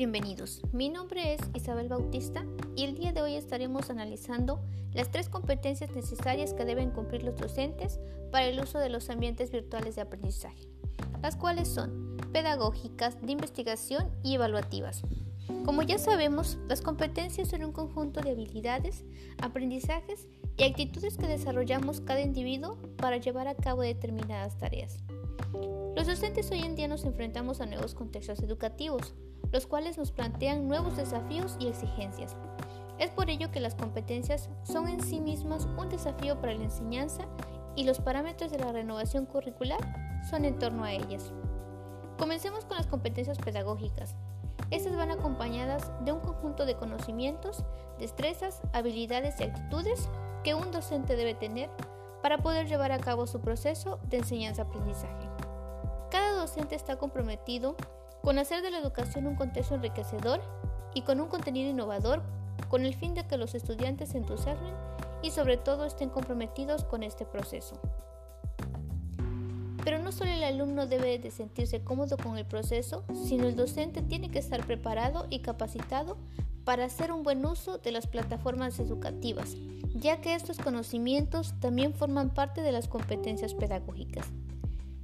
bienvenidos. Mi nombre es Isabel Bautista y el día de hoy estaremos analizando las tres competencias necesarias que deben cumplir los docentes para el uso de los ambientes virtuales de aprendizaje, las cuales son pedagógicas, de investigación y evaluativas. Como ya sabemos, las competencias son un conjunto de habilidades, aprendizajes y actitudes que desarrollamos cada individuo para llevar a cabo determinadas tareas. Los docentes hoy en día nos enfrentamos a nuevos contextos educativos, los cuales nos plantean nuevos desafíos y exigencias. Es por ello que las competencias son en sí mismas un desafío para la enseñanza y los parámetros de la renovación curricular son en torno a ellas. Comencemos con las competencias pedagógicas. Estas van acompañadas de un conjunto de conocimientos, destrezas, habilidades y actitudes que un docente debe tener para poder llevar a cabo su proceso de enseñanza-aprendizaje. Docente está comprometido con hacer de la educación un contexto enriquecedor y con un contenido innovador con el fin de que los estudiantes se entusiasmen y sobre todo estén comprometidos con este proceso. Pero no solo el alumno debe de sentirse cómodo con el proceso, sino el docente tiene que estar preparado y capacitado para hacer un buen uso de las plataformas educativas, ya que estos conocimientos también forman parte de las competencias pedagógicas.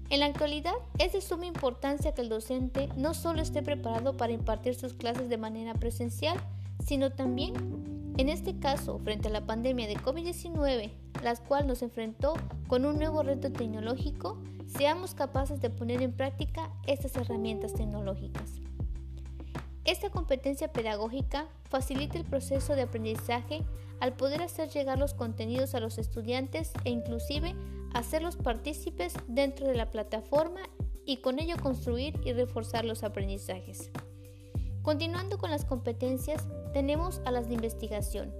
En la actualidad es de suma importancia que el docente no solo esté preparado para impartir sus clases de manera presencial, sino también, en este caso, frente a la pandemia de COVID-19, la cual nos enfrentó con un nuevo reto tecnológico, seamos capaces de poner en práctica estas herramientas tecnológicas. Esta competencia pedagógica facilita el proceso de aprendizaje al poder hacer llegar los contenidos a los estudiantes e inclusive hacerlos partícipes dentro de la plataforma y con ello construir y reforzar los aprendizajes. Continuando con las competencias, tenemos a las de investigación.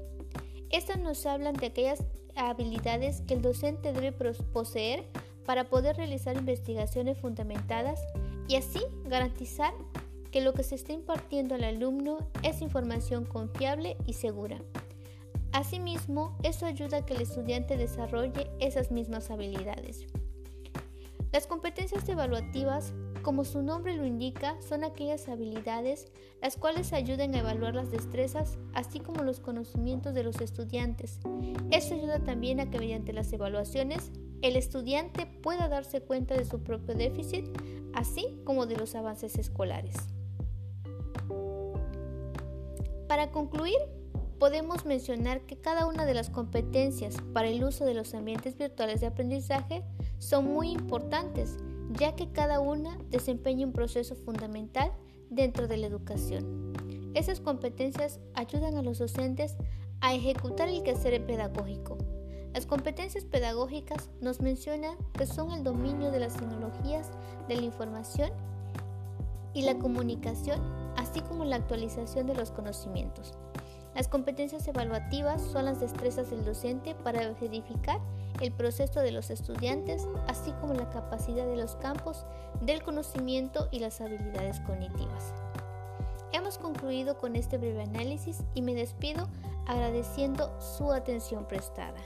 Estas nos hablan de aquellas habilidades que el docente debe poseer para poder realizar investigaciones fundamentadas y así garantizar que lo que se está impartiendo al alumno es información confiable y segura. Asimismo, eso ayuda a que el estudiante desarrolle esas mismas habilidades. Las competencias evaluativas, como su nombre lo indica, son aquellas habilidades las cuales ayudan a evaluar las destrezas, así como los conocimientos de los estudiantes. Esto ayuda también a que mediante las evaluaciones el estudiante pueda darse cuenta de su propio déficit, así como de los avances escolares. Para concluir, podemos mencionar que cada una de las competencias para el uso de los ambientes virtuales de aprendizaje son muy importantes, ya que cada una desempeña un proceso fundamental dentro de la educación. Esas competencias ayudan a los docentes a ejecutar el quehacer pedagógico. Las competencias pedagógicas nos mencionan que son el dominio de las tecnologías de la información y la comunicación, así como la actualización de los conocimientos. Las competencias evaluativas son las destrezas del docente para verificar el proceso de los estudiantes, así como la capacidad de los campos del conocimiento y las habilidades cognitivas. Hemos concluido con este breve análisis y me despido agradeciendo su atención prestada.